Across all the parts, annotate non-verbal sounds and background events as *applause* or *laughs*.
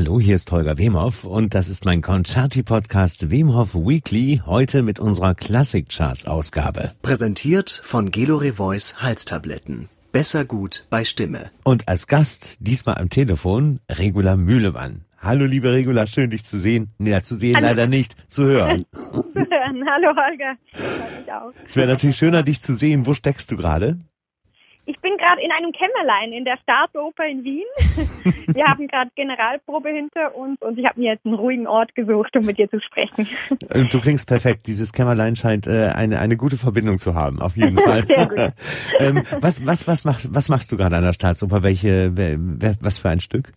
Hallo, hier ist Holger Wemhoff und das ist mein Concerti-Podcast Wemhoff Weekly, heute mit unserer Classic-Charts-Ausgabe. Präsentiert von Gelore Voice Halstabletten. Besser gut bei Stimme. Und als Gast, diesmal am Telefon, Regula Mühlemann. Hallo, liebe Regula, schön dich zu sehen. Ja, zu sehen Hallo. leider nicht, zu hören. *laughs* Zu hören. Hallo Holger. Freut mich auch. Es wäre natürlich schöner, dich zu sehen. Wo steckst du gerade? Ich bin gerade in einem Kämmerlein in der Staatsoper in Wien. *laughs* Wir haben gerade Generalprobe hinter uns und ich habe mir jetzt einen ruhigen Ort gesucht, um mit dir zu sprechen. Äh, Du klingst perfekt. Dieses Kämmerlein scheint äh, eine, eine gute Verbindung zu haben, auf jeden *laughs* Fall. Sehr gut. *laughs* ähm, was, was, was, machst, was machst du gerade an der Staatsoper? Welche, wer, wer, was für ein Stück?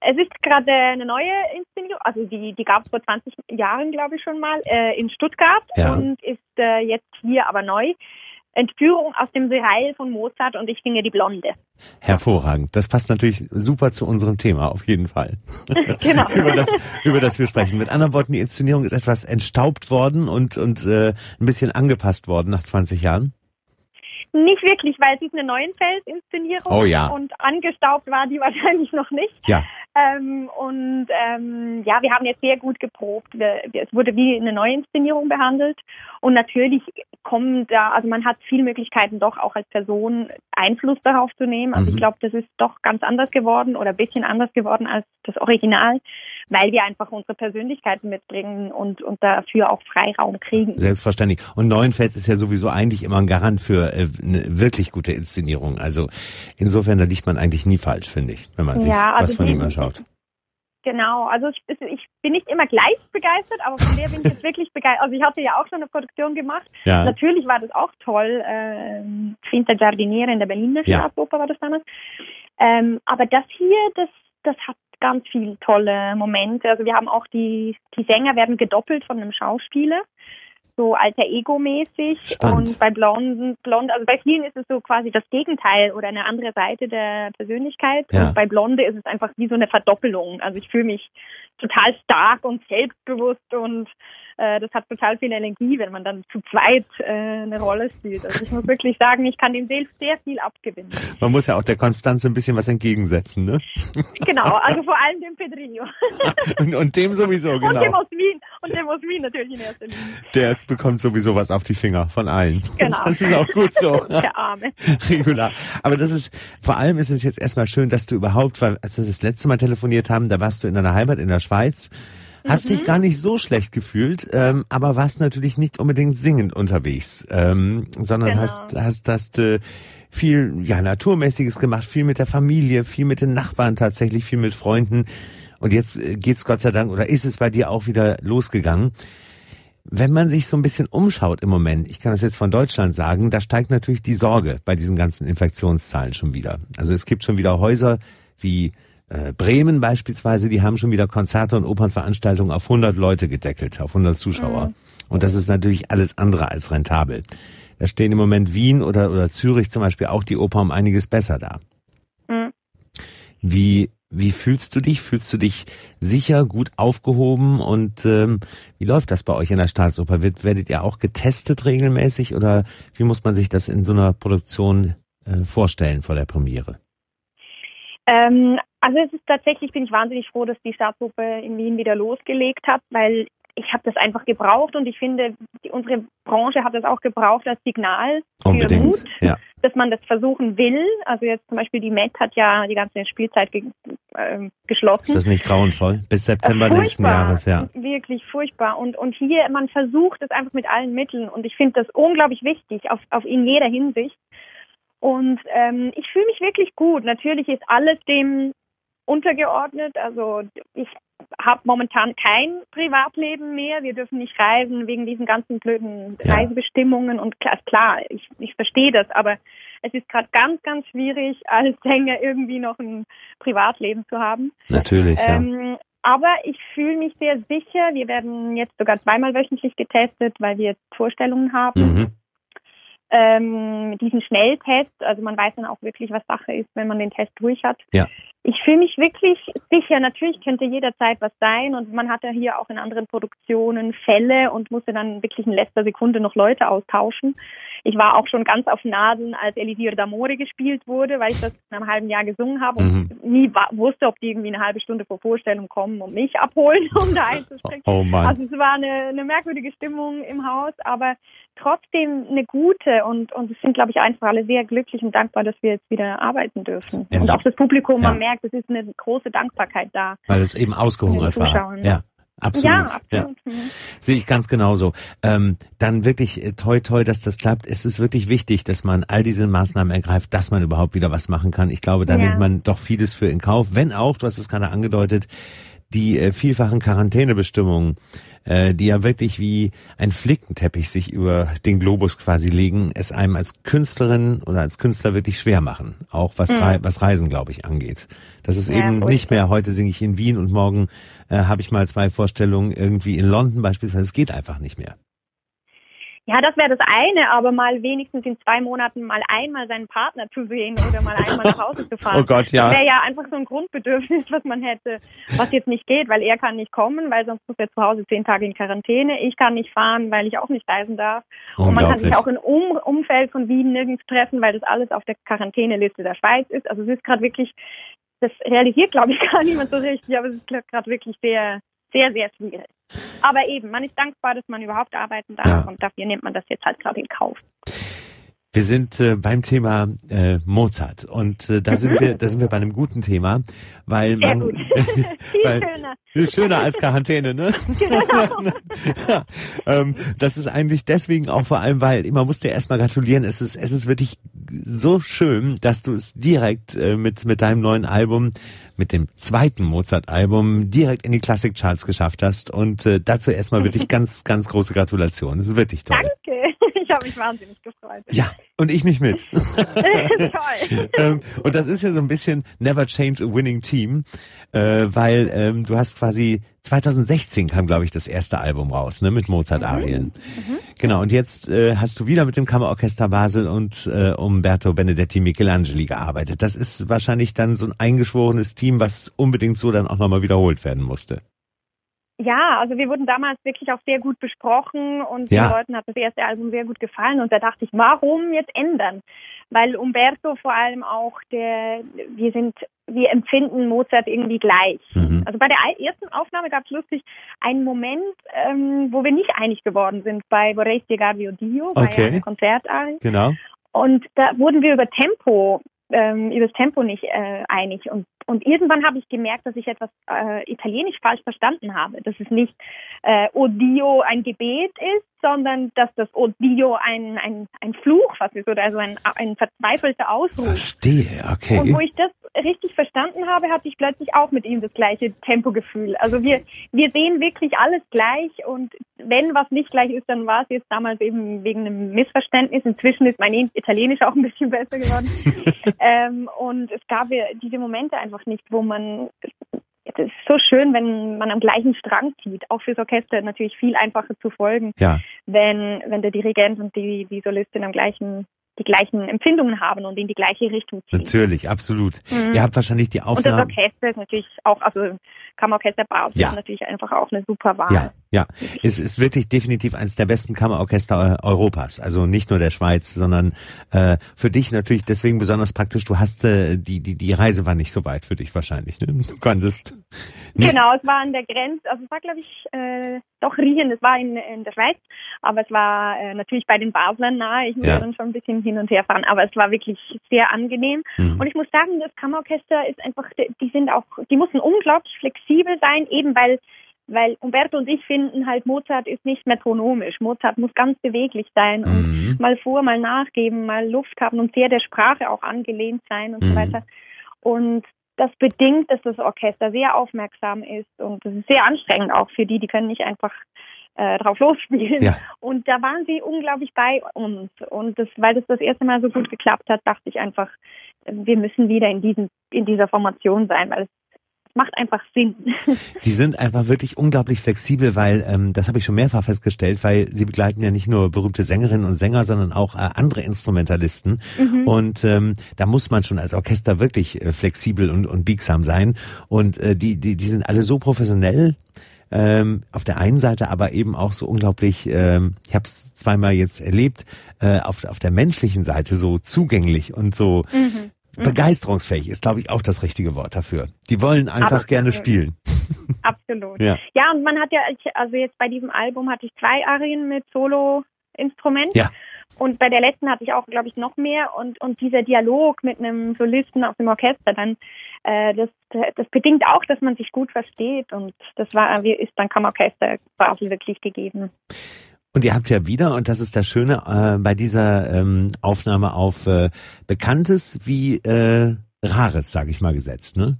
Es ist gerade eine neue Inszenierung, also die, die gab es vor 20 Jahren, glaube ich, schon mal, äh, in Stuttgart Ja. und ist äh, jetzt hier aber neu. Entführung aus dem Seeheil von Mozart und ich singe die Blonde. Hervorragend. Das passt natürlich super zu unserem Thema, auf jeden Fall. *laughs* Genau. *laughs* über, das, über das wir sprechen. Mit anderen Worten, die Inszenierung ist etwas entstaubt worden und, und äh, ein bisschen angepasst worden nach 20 Jahren. Nicht wirklich, weil es ist eine Neuenfels-Inszenierung Oh ja. und angestaubt war die *laughs* wahrscheinlich noch nicht. Ja. Ähm, und ähm, ja, wir haben jetzt sehr gut geprobt. Wir, es wurde wie eine Neuinszenierung behandelt. Und natürlich kommen da, also man hat viele Möglichkeiten doch auch als Person Einfluss darauf zu nehmen. Also Mhm. ich glaube, das ist doch ganz anders geworden oder ein bisschen anders geworden als das Original, weil wir einfach unsere Persönlichkeiten mitbringen und, und dafür auch Freiraum kriegen. Selbstverständlich. Und Neuenfels ist ja sowieso eigentlich immer ein Garant für äh, eine wirklich gute Inszenierung. Also insofern, da liegt man eigentlich nie falsch, finde ich, wenn man sich Ja, was also von die- ihm anschaut. Genau, also ich, ich bin nicht immer gleich begeistert, aber von der bin ich jetzt wirklich begeistert. Also ich hatte ja auch schon eine Produktion gemacht. Ja. Natürlich war das auch toll. Ähm, Finta Giardiniere in der Berliner Ja. Staatsoper war das damals. Ähm, aber das hier, das, das hat ganz viele tolle Momente. Also wir haben auch die, die Sänger werden gedoppelt von einem Schauspieler. So alter Ego-mäßig. Und bei Blonden, Blond, also bei vielen ist es so quasi das Gegenteil oder eine andere Seite der Persönlichkeit. Ja. Und bei Blonde ist es einfach wie so eine Verdoppelung. Also ich fühle mich total stark und selbstbewusst und äh, das hat total viel Energie, wenn man dann zu zweit äh, eine Rolle spielt. Also ich muss wirklich sagen, ich kann dem sehr, sehr viel abgewinnen. Man muss ja auch der Konstanze ein bisschen was entgegensetzen, ne? Genau, *laughs* also vor allem dem Pedrinho. Und, und dem sowieso, Und dem genau. aus Wien. Und dem aus Wien natürlich in erster Linie. Der bekommt sowieso was auf die Finger von allen. Genau. Das ist auch gut so. *laughs* Der Arme. Regular. Aber das ist, vor allem ist es jetzt erstmal schön, dass du überhaupt, weil als wir das letzte Mal telefoniert haben, da warst du in deiner Heimat in der Schweiz, hast Mhm. dich gar nicht so schlecht gefühlt, ähm, aber warst natürlich nicht unbedingt singend unterwegs, ähm, sondern Genau. hast, hast, hast äh, viel, ja, Naturmäßiges gemacht, viel mit der Familie, viel mit den Nachbarn tatsächlich, viel mit Freunden. Und jetzt äh, geht's Gott sei Dank, oder ist es bei dir auch wieder losgegangen? Wenn man sich so ein bisschen umschaut im Moment, ich kann das jetzt von Deutschland sagen, da steigt natürlich die Sorge bei diesen ganzen Infektionszahlen schon wieder. Also es gibt schon wieder Häuser wie äh, Bremen beispielsweise, die haben schon wieder Konzerte und Opernveranstaltungen auf 100 Leute gedeckelt, auf 100 Zuschauer. Und das ist natürlich alles andere als rentabel. Da stehen im Moment Wien oder, oder Zürich zum Beispiel auch die Oper um einiges besser da. Mhm. Wie, wie fühlst du dich? Fühlst du dich sicher, gut aufgehoben? Und ähm, wie läuft das bei euch in der Staatsoper? Wird, werdet ihr auch getestet regelmäßig oder wie muss man sich das in so einer Produktion äh, vorstellen vor der Premiere? Ähm, also es ist tatsächlich, bin ich wahnsinnig froh, dass die Staatsoper in Wien wieder losgelegt hat, weil ich habe das einfach gebraucht und ich finde, die, unsere Branche hat das auch gebraucht als Signal für Unbedingt. Mut, Ja. dass man das versuchen will. Also jetzt zum Beispiel die Met hat ja die ganze Spielzeit ge ähm, geschlossen. Ist das nicht grauenvoll? Bis September Äh, nächsten furchtbar. Jahres, ja. Wirklich furchtbar. Und, und hier, man versucht es einfach mit allen Mitteln. Und ich finde das unglaublich wichtig, auf, auf in jeder Hinsicht. Und ähm, ich fühle mich wirklich gut. Natürlich ist alles dem untergeordnet. Also ich habe momentan kein Privatleben mehr. Wir dürfen nicht reisen wegen diesen ganzen blöden Ja. Reisebestimmungen. Und klar, klar ich, ich verstehe das, aber es ist gerade ganz, ganz schwierig, *laughs* als Sänger irgendwie noch ein Privatleben zu haben. Natürlich, ja. Ähm, aber ich fühle mich sehr sicher. Wir werden jetzt sogar zweimal wöchentlich getestet, weil wir Vorstellungen haben. Mhm. Ähm, diesen Schnelltest, also man weiß dann auch wirklich, was Sache ist, wenn man den Test durch hat. Ja. Ich fühle mich wirklich sicher. Natürlich könnte jederzeit was sein und man hat ja hier auch in anderen Produktionen Fälle und musste dann wirklich in letzter Sekunde noch Leute austauschen. ich war auch schon ganz auf Nadeln, als Elisir d'Amore gespielt wurde, weil ich das in einem halben Jahr gesungen habe und mhm. nie wusste, ob die irgendwie eine halbe Stunde vor Vorstellung kommen und mich abholen, *laughs* um da einzuspringen. Oh Mann. Also es war eine, eine merkwürdige Stimmung im Haus, aber trotzdem eine gute und, und es sind, glaube ich, einfach alle sehr glücklich und dankbar, dass wir jetzt wieder arbeiten dürfen. Und auch das Publikum, ja. man merkt, es ist eine große Dankbarkeit da. Weil es eben ausgehungert war. Ja. Absolut. Ja, absolut. Ja. Mhm. Sehe ich ganz genauso. Ähm, dann wirklich äh, toi toi, dass das klappt. Es ist wirklich wichtig, dass man all diese Maßnahmen ergreift, dass man überhaupt wieder was machen kann. Ich glaube, da ja. nimmt man doch vieles für in Kauf. Wenn auch, du hast es gerade angedeutet, die äh, vielfachen Quarantänebestimmungen äh, die ja wirklich wie ein Flickenteppich sich über den Globus quasi legen, es einem als Künstlerin oder als Künstler wirklich schwer machen. Auch was, mhm. Re was Reisen, glaube ich, angeht. Das ist ja, eben nicht mehr, heute singe ich in Wien und morgen äh, habe ich mal zwei Vorstellungen irgendwie in London beispielsweise. Es geht einfach nicht mehr. Ja, das wäre das eine, aber mal wenigstens in zwei Monaten mal einmal seinen Partner zu sehen oder mal einmal nach Hause zu fahren. Oh Gott, ja. Das wäre ja einfach so ein Grundbedürfnis, was man hätte, was jetzt nicht geht, weil er kann nicht kommen, weil sonst muss er zu Hause zehn Tage in Quarantäne. Ich kann nicht fahren, weil ich auch nicht reisen darf. Und man kann sich auch im um Umfeld von Wien nirgends treffen, weil das alles auf der Quarantäneliste der Schweiz ist. Also es ist gerade wirklich, das realisiert, glaube ich, *laughs* gar niemand so richtig, aber es ist gerade wirklich sehr, sehr, sehr schwierig. Aber eben, man ist dankbar, dass man überhaupt arbeiten darf ja. und dafür nimmt man das jetzt halt gerade in Kauf. Wir sind äh, beim Thema äh, Mozart und äh, da sind wir, *laughs* da sind wir bei einem guten Thema, weil Sehr man *laughs* weil, schöner. Schöner als Quarantäne, ne? *laughs* Genau. ja, ähm, das ist eigentlich deswegen auch vor allem, weil man muss dir erstmal gratulieren. Es ist, es ist wirklich so schön, dass du es direkt äh, mit mit deinem neuen Album mit dem zweiten Mozart-Album direkt in die Classic-Charts geschafft hast. Und äh, dazu erstmal wirklich *laughs* ganz, ganz große Gratulation. Das ist wirklich toll. Danke. Habe mich wahnsinnig gefreut. Ja, und ich mich mit. *laughs* Toll. *laughs* ähm, und das ist ja so ein bisschen Never Change a Winning Team, äh, weil ähm, du hast quasi 2016 kam, glaube ich, das erste Album raus, ne, mit Mozart-Arien. Mhm. Mhm. Genau, und jetzt äh, hast du wieder mit dem Kammerorchester Basel und äh, Umberto Benedetti Michelangeli gearbeitet. Das ist wahrscheinlich dann so ein eingeschworenes Team, was unbedingt so dann auch nochmal wiederholt werden musste. Ja, also wir wurden damals wirklich auch sehr gut besprochen und ja. den Leuten hat das erste Album sehr gut gefallen und da dachte ich, warum jetzt ändern? Weil Umberto vor allem auch der, wir sind, wir empfinden Mozart irgendwie gleich. Mhm. Also bei der ersten Aufnahme gab es lustig einen Moment, ähm, wo wir nicht einig geworden sind bei Vorrei spiegarvi Dio, okay. bei einem Konzertarie. Genau. Und da wurden wir über Tempo ähm, über das Tempo nicht äh, einig. Und und irgendwann habe ich gemerkt, dass ich etwas äh, italienisch falsch verstanden habe. Dass es nicht äh, Odio ein Gebet ist, sondern dass das Odio ein, ein, ein Fluch was ist oder also ein, ein verzweifelter Ausruf. Verstehe, okay. Und wo ich das richtig verstanden habe, hatte ich plötzlich auch mit ihm das gleiche Tempogefühl. Also wir, wir sehen wirklich alles gleich und wenn was nicht gleich ist, dann war es jetzt damals eben wegen einem Missverständnis. Inzwischen ist mein Italienisch auch ein bisschen besser geworden. *laughs* ähm, und es gab diese Momente einfach nicht, wo man es ist so schön, wenn man am gleichen Strang zieht. Auch fürs Orchester natürlich viel einfacher zu folgen, ja. wenn, wenn der Dirigent und die, die Solistin am gleichen die gleichen Empfindungen haben und in die gleiche Richtung ziehen. Natürlich, absolut. Mhm. Ihr habt wahrscheinlich die Aufnahme. Und das Orchester ist natürlich auch, also Kammerorchester Basel ja. ist natürlich einfach auch eine super Wahl. Ja, ja. Es ist wirklich definitiv eines der besten Kammerorchester Europas. Also nicht nur der Schweiz, sondern äh, für dich natürlich deswegen besonders praktisch. Du hast äh, die, die, die Reise war nicht so weit für dich wahrscheinlich. Ne? Du konntest. Nicht genau, es war an der Grenze, also es war glaube ich äh, doch Riechen, es war in, in der Schweiz, aber es war äh, natürlich bei den Baslern nahe. Ich musste ja. dann schon ein bisschen hin und her fahren, aber es war wirklich sehr angenehm. Mhm. Und ich muss sagen, das Kammerorchester ist einfach, die sind auch, die mussten unglaublich flexibel sein, eben weil weil Umberto und ich finden halt, Mozart ist nicht metronomisch. Mozart muss ganz beweglich sein und mhm. mal vor, mal nachgeben, mal Luft haben und sehr der Sprache auch angelehnt sein und mhm. so weiter. Und das bedingt, dass das Orchester sehr aufmerksam ist und das ist sehr anstrengend auch für die, die können nicht einfach äh, drauf losspielen. Ja. Und da waren sie unglaublich bei uns. Und das, weil das das erste Mal so gut geklappt hat, dachte ich einfach, wir müssen wieder in diesem, in dieser Formation sein, weil es macht einfach Sinn. *laughs* Die sind einfach wirklich unglaublich flexibel, weil ähm, das habe ich schon mehrfach festgestellt, weil sie begleiten ja nicht nur berühmte Sängerinnen und Sänger, sondern auch äh, andere Instrumentalisten. Mhm. Und ähm, da muss man schon als Orchester wirklich äh, flexibel und, und biegsam sein. Und äh, die, die, die sind alle so professionell Ähm, auf der einen Seite aber eben auch so unglaublich, ähm, ich habe es zweimal jetzt erlebt, äh, auf, auf der menschlichen Seite so zugänglich und so mhm. Begeisterungsfähig ist, glaube ich, auch das richtige Wort dafür. Die wollen einfach Absolut. gerne spielen. *laughs* Absolut. Ja. ja, und man hat ja, also jetzt bei diesem Album hatte ich zwei Arien mit Solo-Instrument. Ja. Und bei der letzten hatte ich auch, glaube ich, noch mehr. Und, und dieser Dialog mit einem Solisten aus dem Orchester, dann, äh, das, das bedingt auch, dass man sich gut versteht. Und das war, ist dann Kammerorchester quasi wirklich gegeben. Und ihr habt ja wieder, und das ist das Schöne äh, bei dieser ähm, Aufnahme auf äh, Bekanntes wie äh, Rares, sage ich mal, gesetzt, ne?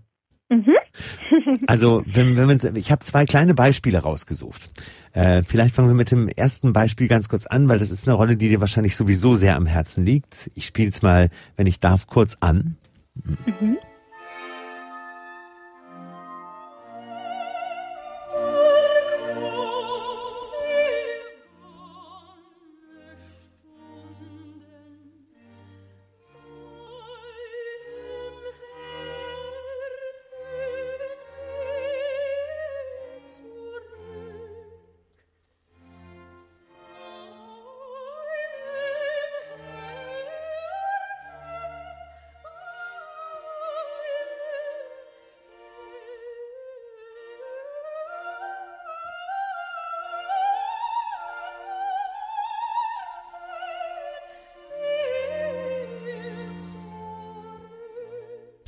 Mhm. *laughs* also, wenn, wenn man, ich habe zwei kleine Beispiele rausgesucht. Äh, vielleicht fangen wir mit dem ersten Beispiel ganz kurz an, weil das ist eine Rolle, die dir wahrscheinlich sowieso sehr am Herzen liegt. Ich spiele es mal, wenn ich darf, kurz an. Mhm.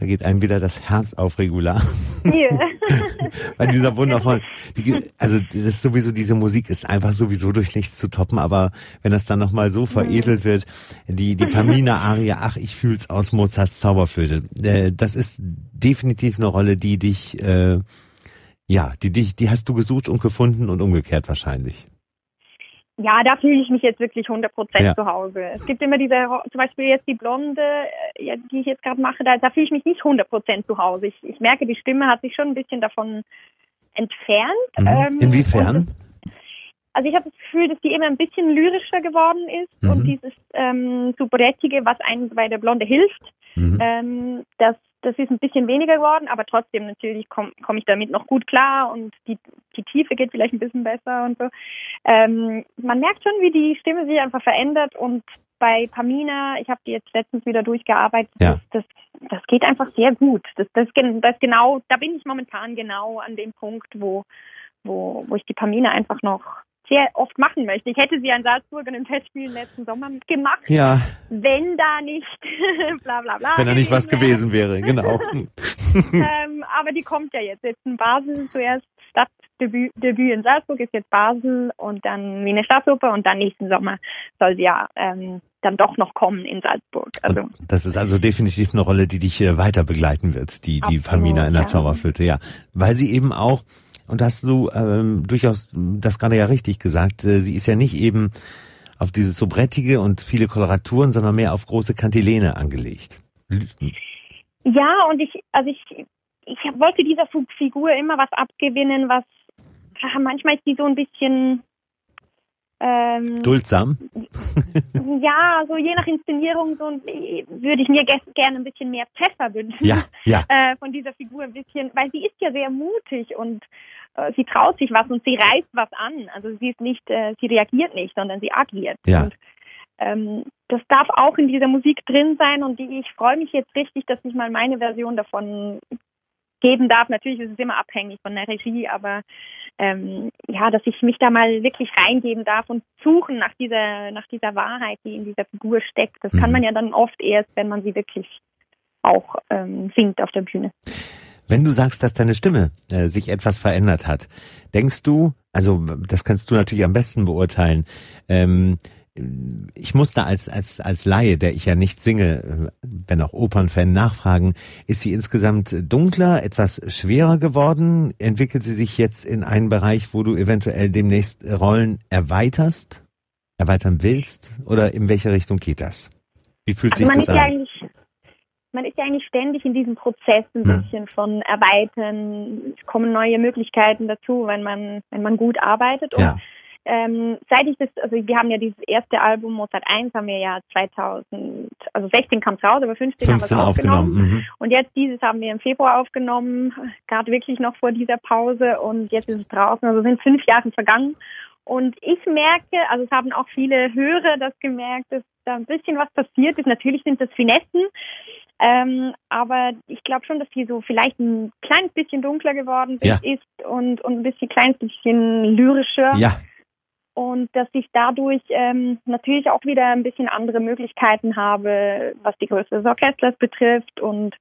Da geht einem wieder das Herz auf Regular. Yeah. *laughs* Bei dieser wundervollen, die, also das ist sowieso, diese Musik ist einfach sowieso durch nichts zu toppen, aber wenn das dann nochmal so veredelt wird, die, die Pamina-Arie, ach, ich fühl's aus Mozarts Zauberflöte, äh, das ist definitiv eine Rolle, die dich, äh, ja, die dich, die hast du gesucht und gefunden und umgekehrt wahrscheinlich. Ja, da fühle ich mich jetzt wirklich 100 Prozent ja. zu Hause. Es gibt immer diese, zum Beispiel jetzt die Blonde, äh, die ich jetzt gerade mache, da, da fühle ich mich nicht 100 Prozent zu Hause. Ich, ich merke, die Stimme hat sich schon ein bisschen davon entfernt. Mhm. Ähm, Inwiefern? also ich habe das Gefühl, dass die immer ein bisschen lyrischer geworden ist mhm. und dieses ähm, Superettige, was einem bei der Blonde hilft, mhm. ähm, das das ist ein bisschen weniger geworden, aber trotzdem natürlich komme komm ich damit noch gut klar und die, die Tiefe geht vielleicht ein bisschen besser und so. Ähm, man merkt schon, wie die Stimme sich einfach verändert und bei Pamina, ich habe die jetzt letztens wieder durchgearbeitet, ja. das, das, geht einfach sehr gut. Das, das, das genau, da bin ich momentan genau an dem Punkt, wo, wo, wo ich die Pamina einfach noch sehr oft machen möchte. Ich hätte sie in Salzburg in einem Festspiel letzten Sommer gemacht. Ja. Wenn da nicht *laughs* bla bla bla. Wenn da nicht was *laughs* gewesen wäre, genau. *laughs* ähm, aber die kommt ja jetzt. Jetzt in Basel zuerst Stadtdebüt Debüt in Salzburg ist jetzt Basel und dann Wiener Staatsoper und dann nächsten Sommer soll sie ja ähm, dann doch noch kommen in Salzburg. Also das ist also definitiv eine Rolle, die dich äh, weiter begleiten wird, die die Famina in der ja. Zauberflöte, ja, weil sie eben auch und hast du ähm, durchaus das gerade ja richtig gesagt. Äh, sie ist ja nicht eben auf dieses Sobrettige und viele Koloraturen, sondern mehr auf große Kantilene angelegt. Ja, und ich, also ich, ich wollte dieser Figur immer was abgewinnen, was manchmal ist die so ein bisschen ähm, Duldsam? *laughs* ja, so je nach Inszenierung so würde ich mir gerne ein bisschen mehr Pfeffer wünschen. Ja, ja. *laughs* Äh, von dieser Figur ein bisschen, weil sie ist ja sehr mutig und äh, sie traut sich was und sie reißt was an. Also sie ist nicht, äh, sie reagiert nicht, sondern sie agiert. Ja. Und ähm, das darf auch in dieser Musik drin sein und die, ich freue mich jetzt richtig, dass ich mal meine Version davon geben darf. Natürlich ist es immer abhängig von der Regie, aber ähm, ja, dass ich mich da mal wirklich reingeben darf und suchen nach dieser, nach dieser Wahrheit, die in dieser Figur steckt. Das mhm. kann man ja dann oft erst, wenn man sie wirklich auch ähm, singt auf der Bühne. Wenn du sagst, dass deine Stimme äh, sich etwas verändert hat, denkst du, also das kannst du natürlich am besten beurteilen, ähm, ich musste als, als, als Laie, der ich ja nicht singe, wenn auch Opernfan nachfragen, ist sie insgesamt dunkler, etwas schwerer geworden? Entwickelt sie sich jetzt in einen Bereich, wo du eventuell demnächst Rollen erweiterst, erweitern willst? Oder in welche Richtung geht das? Wie fühlt also sich das an? man ist ja eigentlich ständig in diesem Prozess ein hm. bisschen von Erweitern. Es kommen neue Möglichkeiten dazu, wenn man, wenn man gut arbeitet. Und ja. Ähm, seit ich das, also wir haben ja dieses erste Album Mozart 1 haben wir ja 2000, also 16 kam es raus, aber 15, 15 haben wir es aufgenommen. aufgenommen. Mhm. Und jetzt dieses haben wir im Februar aufgenommen, gerade wirklich noch vor dieser Pause und jetzt ist es draußen, also sind fünf Jahre vergangen. Und ich merke, also es haben auch viele Hörer das gemerkt, dass da ein bisschen was passiert ist. Natürlich sind das Finessen, ähm, aber ich glaube schon, dass sie so vielleicht ein kleines bisschen dunkler geworden ja. ist und, und ein bisschen kleines bisschen lyrischer. Ja. Und dass ich dadurch ähm, natürlich auch wieder ein bisschen andere Möglichkeiten habe, was die Größe des Orchesters betrifft und,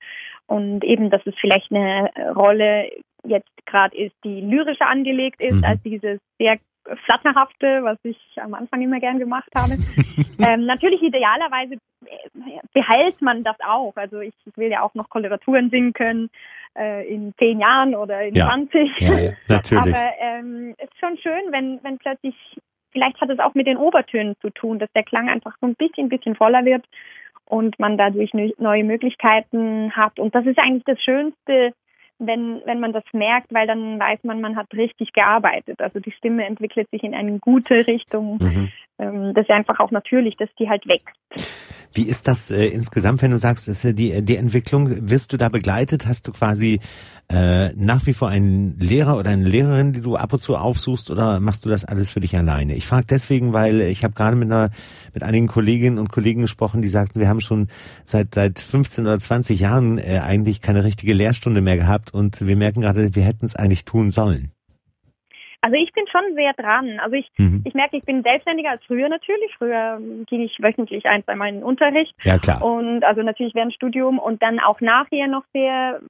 und eben, dass es vielleicht eine Rolle jetzt gerade ist, die lyrischer angelegt ist, mhm. als dieses sehr Flatterhafte, was ich am Anfang immer gern gemacht habe. *laughs* ähm, natürlich idealerweise äh, behält man das auch. Also ich, ich will ja auch noch Koloraturen singen können äh, in zehn Jahren oder in ja. 20. Ja, ja, *laughs* natürlich. Aber ähm, es ist schon schön, wenn, wenn plötzlich, vielleicht hat es auch mit den Obertönen zu tun, dass der Klang einfach so ein bisschen, bisschen voller wird und man dadurch neue Möglichkeiten hat. Und das ist eigentlich das Schönste wenn, wenn man das merkt, weil dann weiß man, man hat richtig gearbeitet. Also die Stimme entwickelt sich in eine gute Richtung. Mhm. Ähm, das ist einfach auch natürlich, dass die halt wächst. Wie ist das äh, insgesamt, wenn du sagst, ist die, die Entwicklung, wirst du da begleitet? Hast du quasi äh, nach wie vor einen Lehrer oder eine Lehrerin, die du ab und zu aufsuchst oder machst du das alles für dich alleine? Ich frage deswegen, weil ich habe gerade mit einer mit einigen Kolleginnen und Kollegen gesprochen, die sagten, wir haben schon seit seit 15 oder 20 Jahren äh, eigentlich keine richtige Lehrstunde mehr gehabt und wir merken gerade, wir hätten es eigentlich tun sollen. Also ich bin schon sehr dran. Also ich, mhm. ich merke, ich bin selbstständiger als früher natürlich. Früher ging ich wöchentlich ein, zweimal in den Unterricht. Ja, klar. Und also natürlich während Studium und dann auch nachher noch sehr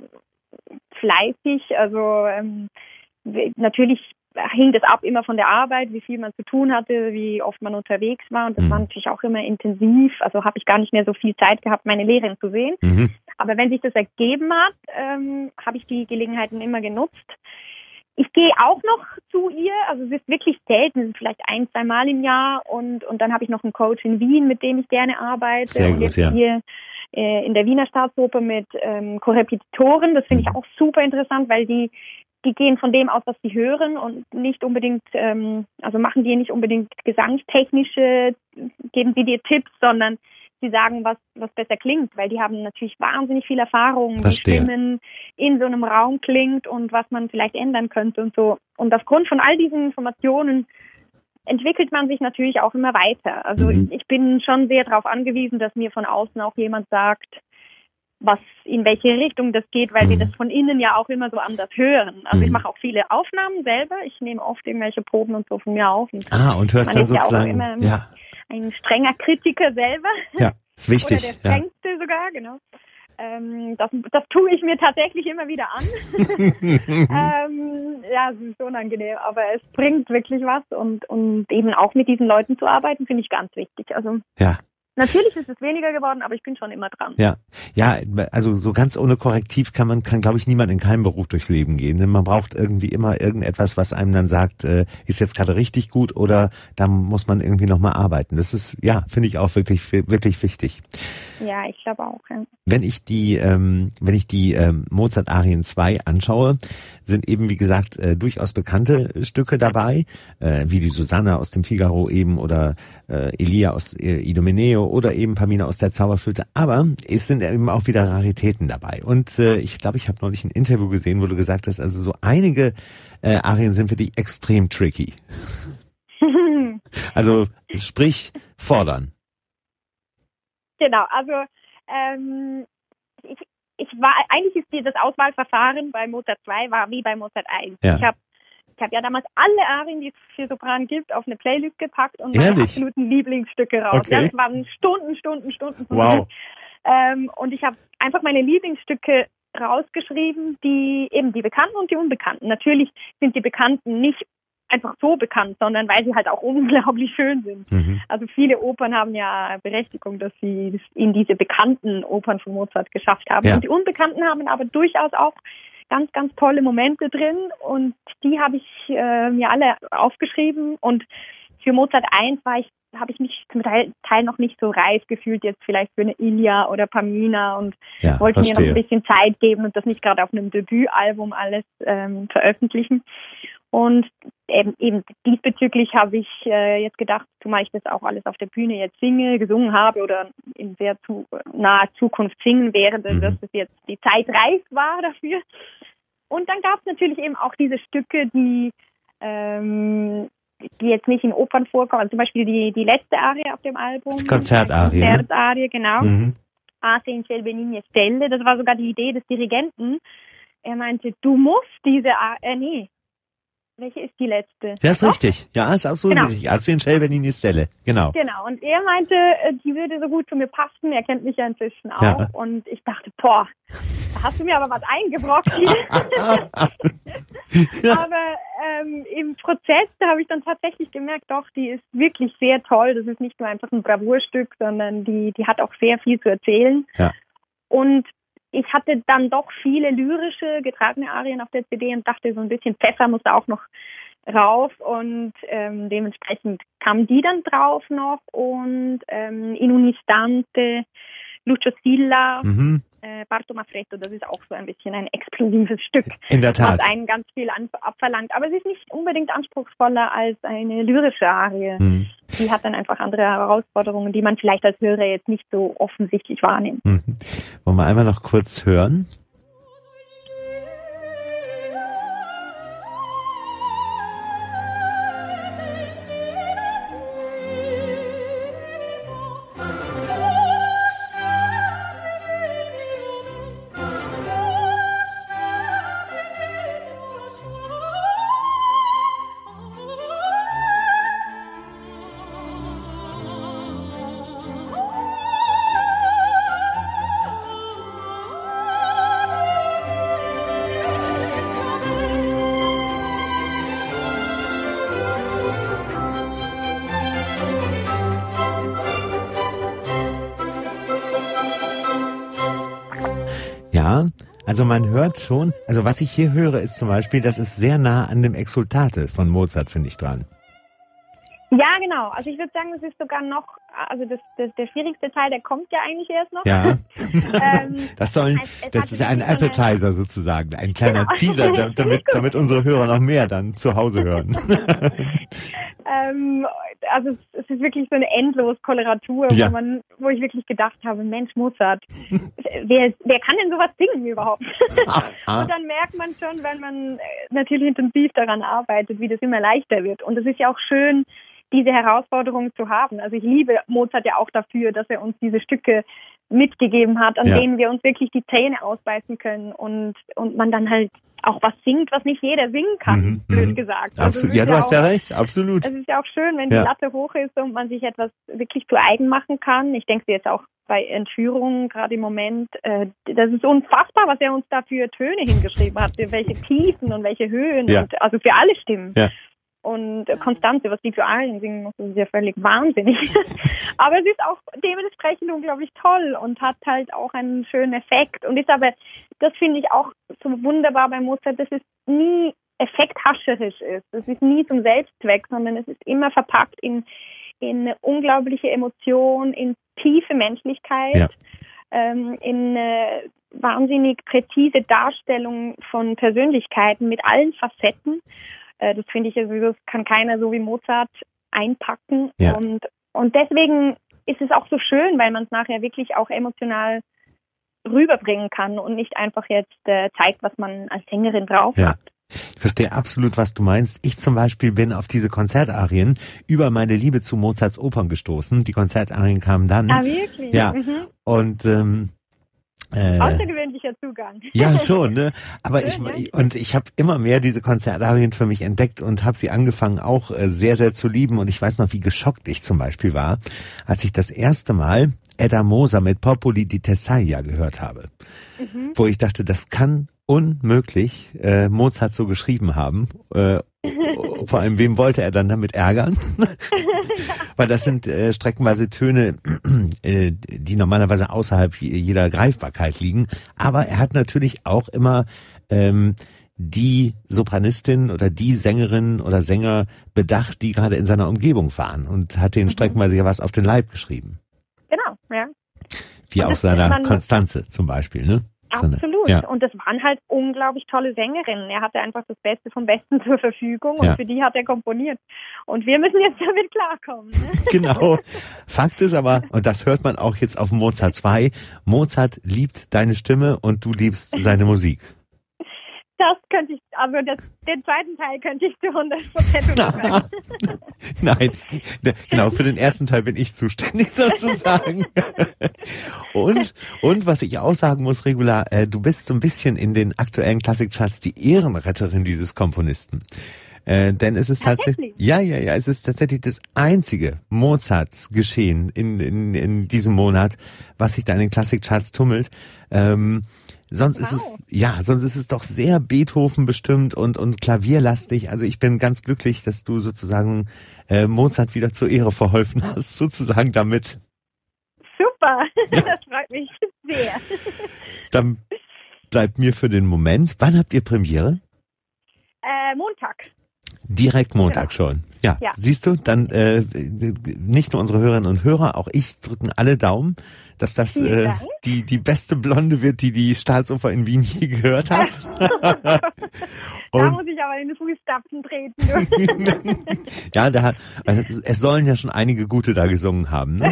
fleißig. Also ähm, natürlich hing das ab immer von der Arbeit, wie viel man zu tun hatte, wie oft man unterwegs war. Und das mhm. war natürlich auch immer intensiv. Also habe ich gar nicht mehr so viel Zeit gehabt, meine Lehrerin zu sehen. Mhm. Aber wenn sich das ergeben hat, ähm, habe ich die Gelegenheiten immer genutzt. Ich gehe auch noch zu ihr, also es ist wirklich selten, vielleicht ein, zwei Mal im Jahr und, und dann habe ich noch einen Coach in Wien, mit dem ich gerne arbeite. Sehr gut, und jetzt ja. hier äh, in der Wiener Staatsoper mit ähm, Korrepetitoren. Das finde ich mhm. auch super interessant, weil die die gehen von dem aus, was sie hören und nicht unbedingt, ähm, also machen die nicht unbedingt gesangstechnische, geben sie dir Tipps, sondern sie sagen, was, was besser klingt, weil die haben natürlich wahnsinnig viel Erfahrung, Verstehe. wie Stimmen in so einem Raum klingt und was man vielleicht ändern könnte und so. Und aufgrund von all diesen Informationen entwickelt man sich natürlich auch immer weiter. Also mhm. ich, bin schon sehr darauf angewiesen, dass mir von außen auch jemand sagt, was in welche Richtung das geht, weil mhm. wir das von innen ja auch immer so anders hören. Also mhm. ich mache auch viele Aufnahmen selber. Ich nehme oft irgendwelche Proben und so von mir auf. Und ah, und hörst dann sozusagen. Ja ein strenger Kritiker selber. Ja, ist wichtig. Oder der strengste ja. sogar, genau. Ähm, das, das tue ich mir tatsächlich immer wieder an. *laughs* ähm, ja, es ist unangenehm, aber es bringt wirklich was und, und eben auch mit diesen Leuten zu arbeiten, finde ich ganz wichtig. Also ja. Natürlich ist es weniger geworden, aber ich bin schon immer dran. Ja, ja, also so ganz ohne Korrektiv kann man, kann glaube ich niemand in keinem Beruf durchs Leben gehen. Man braucht irgendwie immer irgendetwas, was einem dann sagt, äh, ist jetzt gerade richtig gut oder da muss man irgendwie nochmal arbeiten. Das ist, ja, finde ich auch wirklich, wirklich wichtig. Ja, ich glaube auch. Ja. Wenn ich die, ähm, wenn ich die ähm, Mozart Arien 2 anschaue, sind eben wie gesagt äh, durchaus bekannte Stücke dabei, äh, wie die Susanne aus dem Figaro eben oder äh, Elia aus äh, Idomeneo oder eben Pamina aus der Zauberflöte. Aber es sind eben auch wieder Raritäten dabei. Und äh, ich glaube, ich habe neulich ein Interview gesehen, wo du gesagt hast, also so einige äh, Arien sind für dich extrem tricky. *laughs* also sprich fordern. Genau, also ähm, ich, ich war eigentlich ist dieses Auswahlverfahren bei Mozart 2 war wie bei Mozart 1. Ja. Ich habe ich habe ja damals alle Arien, die es für Sopran gibt, auf eine Playlist gepackt und meine Ehrlich? absoluten Lieblingsstücke raus. Okay. Das waren Stunden, Stunden, Stunden. Wow. Ähm, und ich habe einfach meine Lieblingsstücke rausgeschrieben, die eben die Bekannten und die Unbekannten. Natürlich sind die Bekannten nicht einfach so bekannt, sondern weil sie halt auch *laughs* unglaublich schön sind. Mhm. Also viele Opern haben ja Berechtigung, dass sie in diese bekannten Opern von Mozart geschafft haben. Ja. Und die Unbekannten haben aber durchaus auch ganz, ganz tolle Momente drin und die habe ich äh, mir alle aufgeschrieben und für Mozart 1 war ich habe ich mich zum Teil, Teil noch nicht so reif gefühlt, jetzt vielleicht für eine Ilya oder Pamina und ja, wollte verstehe. mir noch ein bisschen Zeit geben und das nicht gerade auf einem Debütalbum alles ähm, veröffentlichen. Und eben, eben diesbezüglich habe ich äh, jetzt gedacht, zumal ich das auch alles auf der Bühne jetzt singe, gesungen habe oder in sehr zu, naher Zukunft singen werde, mhm. dass es jetzt die Zeit reif war dafür. Und dann gab es natürlich eben auch diese Stücke, die ähm, die jetzt nicht in Opern vorkommen. Zum Beispiel die, die letzte Arie auf dem Album. Die Konzertarie. Ne? Konzertarie, genau. Mhm. Ase in Celbenigne Stelle. Das war sogar die Idee des Dirigenten. Er meinte, du musst diese, äh, nee, welche ist die letzte? Ja, ist Doch? richtig. Ja, ist absolut genau. richtig. Asien Schelbenin Stelle. Genau. Genau. Und er meinte, äh, die würde so gut zu mir passen. Er kennt mich ja inzwischen auch. Ja. Und ich dachte, boah, hast du mir aber was eingebrockt *laughs* aber ähm, im Prozess, da habe ich dann tatsächlich gemerkt, doch, die ist wirklich sehr toll. Das ist nicht nur einfach ein Bravourstück, sondern die, die hat auch sehr viel zu erzählen. Ja. Und ich hatte dann doch viele lyrische getragene Arien auf der CD und dachte, so ein bisschen Pfeffer musste auch noch rauf und ähm, dementsprechend kam die dann drauf noch und ähm, In un istante Lucio Silla, mhm. äh, Barto Mafretto, das ist auch so ein bisschen ein explosives Stück. In der Tat. Was einen ganz viel abverlangt. Aber es ist nicht unbedingt anspruchsvoller als eine lyrische Arie. Mhm. Die hat dann einfach andere Herausforderungen, die man vielleicht als Hörer jetzt nicht so offensichtlich wahrnimmt. Mhm. Wollen wir einmal noch kurz hören? Ja, also man hört schon, also was ich hier höre, ist zum Beispiel, das ist sehr nah an dem Exultate von Mozart, finde ich dran. Ja, genau. Also ich würde sagen, das ist sogar noch, also das, das, der schwierigste Teil, der kommt ja eigentlich erst noch. Ja. *laughs* ähm, das sollen, das ist ja ein Appetizer sozusagen, ein kleiner genau. Teaser, *laughs* damit, damit unsere Hörer noch mehr dann zu Hause hören. *laughs* ähm, also es, es, ist wirklich so eine endlos Koloratur, ja. wo man, wo ich wirklich gedacht habe, Mensch, Mozart, wer, wer kann denn sowas singen überhaupt? Ah, ah. Und dann merkt man schon, wenn man äh, natürlich intensiv daran arbeitet, wie das immer leichter wird. Und es ist ja auch schön, diese Herausforderung zu haben. Also ich liebe Mozart ja auch dafür, dass er uns diese Stücke mitgegeben hat, an ja. denen wir uns wirklich die Zähne ausbeißen können und, und man dann halt auch was singt, was nicht jeder singen kann, mhm, blöd mhm. gesagt. Also absolut. ja, du ja hast auch, ja recht, absolut. Es ist ja auch schön, wenn die ja. Latte hoch ist und man sich etwas wirklich zu eigen machen kann. Ich denke jetzt auch bei Entführungen, gerade im Moment, äh, das ist unfassbar, was er uns da für Töne hingeschrieben hat, welche Tiefen und welche Höhen, ja. und, also für alle Stimmen. Ja und Konstanze, was die für Arien singen muss, ist ja völlig wahnsinnig. *laughs* *laughs* aber es ist auch dementsprechend unglaublich toll und hat halt auch einen schönen Effekt und ist aber, das finde ich auch so wunderbar bei Mozart, dass es nie effekthascherisch ist. Es ist nie zum Selbstzweck, sondern es ist immer verpackt in, in unglaubliche Emotion, in tiefe Menschlichkeit, ja. ähm, in äh, wahnsinnig präzise Darstellung von Persönlichkeiten mit allen Facetten. Äh, das finde ich, also, das kann keiner so wie Mozart einpacken. Ja. Und, und deswegen ist es auch so schön, weil man es nachher wirklich auch emotional rüberbringen kann und nicht einfach jetzt äh, zeigt, was man als Sängerin drauf ja. hat. Ich verstehe absolut, was du meinst. Ich zum Beispiel bin auf diese Konzertarien über meine Liebe zu Mozarts Opern gestoßen. Die Konzertarien kamen dann. Ah, wirklich? Ja. Mhm. Und ähm, äh, Außergewöhnlicher Zugang. Ja, schon, ne? Aber ich und ich habe immer mehr diese Konzertarien für mich entdeckt und habe sie angefangen auch äh, sehr, sehr zu lieben. Und ich weiß noch, wie geschockt ich zum Beispiel war, als ich das erste Mal Edda Moser mit Popoli di Tessaglia gehört habe. Mhm. Wo ich dachte, das kann unmöglich äh, Mozart so geschrieben haben. Äh, *laughs* vor allem, wem wollte er dann damit ärgern? *laughs* Weil das sind äh, streckenweise Töne, äh, die normalerweise außerhalb jeder Greifbarkeit liegen. Aber er hat natürlich auch immer ähm, die Sopranistin oder die Sängerin oder Sänger bedacht, die gerade in seiner Umgebung waren und hat den mhm. streckenweise ja was auf den Leib geschrieben. Genau, ja. Wie auch seiner Konstanze zum Beispiel, ne? Absolut. Ja. Und das waren halt unglaublich tolle Sängerinnen. Er hatte einfach das Beste vom Besten *laughs* zur Verfügung und ja. für die hat er komponiert. Und wir müssen jetzt damit klarkommen. Ne? *laughs* Genau. Fakt ist aber, und das hört man auch jetzt auf Mozart 2, Mozart liebt deine Stimme und du liebst seine Musik. Das könnte ich, aber das, den zweiten Teil könnte ich zu 100 Prozent *laughs* Nein, genau, für den ersten Teil bin ich zuständig sozusagen. Und, und was ich auch sagen muss, Regular, äh, du bist so ein bisschen in den aktuellen Klassikcharts die Ehrenretterin dieses Komponisten. Äh, denn es ist tatsächlich, ja, ja, ja, es ist tatsächlich das einzige Mozart-Geschehen in, in, in diesem Monat, was sich da in den Klassikcharts tummelt. Ähm, Sonst wow. ist es, ja, sonst ist es doch sehr Beethoven bestimmt und, und klavierlastig. Also ich bin ganz glücklich, dass du sozusagen äh, Mozart wieder zur Ehre verholfen hast, *laughs* sozusagen damit. Super, *laughs* das freut mich sehr. Dann bleibt mir für den Moment, wann habt ihr Premiere? Äh, Montag. Direkt Montag genau. schon. Ja, ja, siehst du, dann äh, nicht nur unsere Hörerinnen und Hörer, auch ich drücken alle Daumen, dass das äh, die, die beste Blonde wird, die die Staatsoper in Wien je gehört hat. *laughs* *laughs* da muss ich aber in die Fußstapfen treten. *laughs* ja, da also es sollen ja schon einige gute da gesungen haben. Ne?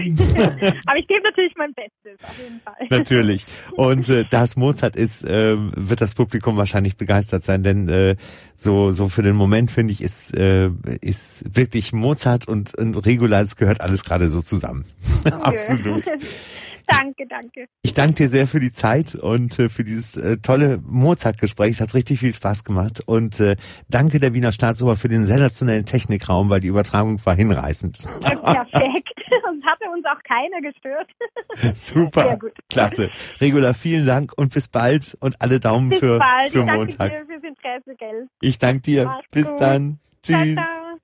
aber ich gebe natürlich mein Bestes, auf jeden Fall. Natürlich. Und äh, da es Mozart ist, äh, wird das Publikum wahrscheinlich begeistert sein, denn äh, so, so für den Moment finde ich, ist, äh, ist wirklich Mozart und, und Regular, es gehört alles gerade so zusammen. Absolut. Danke, danke. Ich danke dir sehr für die Zeit und äh, für dieses äh, tolle Mozart-Gespräch. Es hat richtig viel Spaß gemacht. Und äh, danke der Wiener Staatsoper für den sensationellen Technikraum, weil die Übertragung war hinreißend. Perfekt. Und hatte uns auch keiner gestört. *laughs* Super. Sehr gut. Klasse. Regula, vielen Dank und bis bald und alle Daumen bis für, bald. für Montag. Danke dir fürs Interesse, gell? Ich danke dir. Mach's bis gut. dann. Tschüss. Ciao, ciao.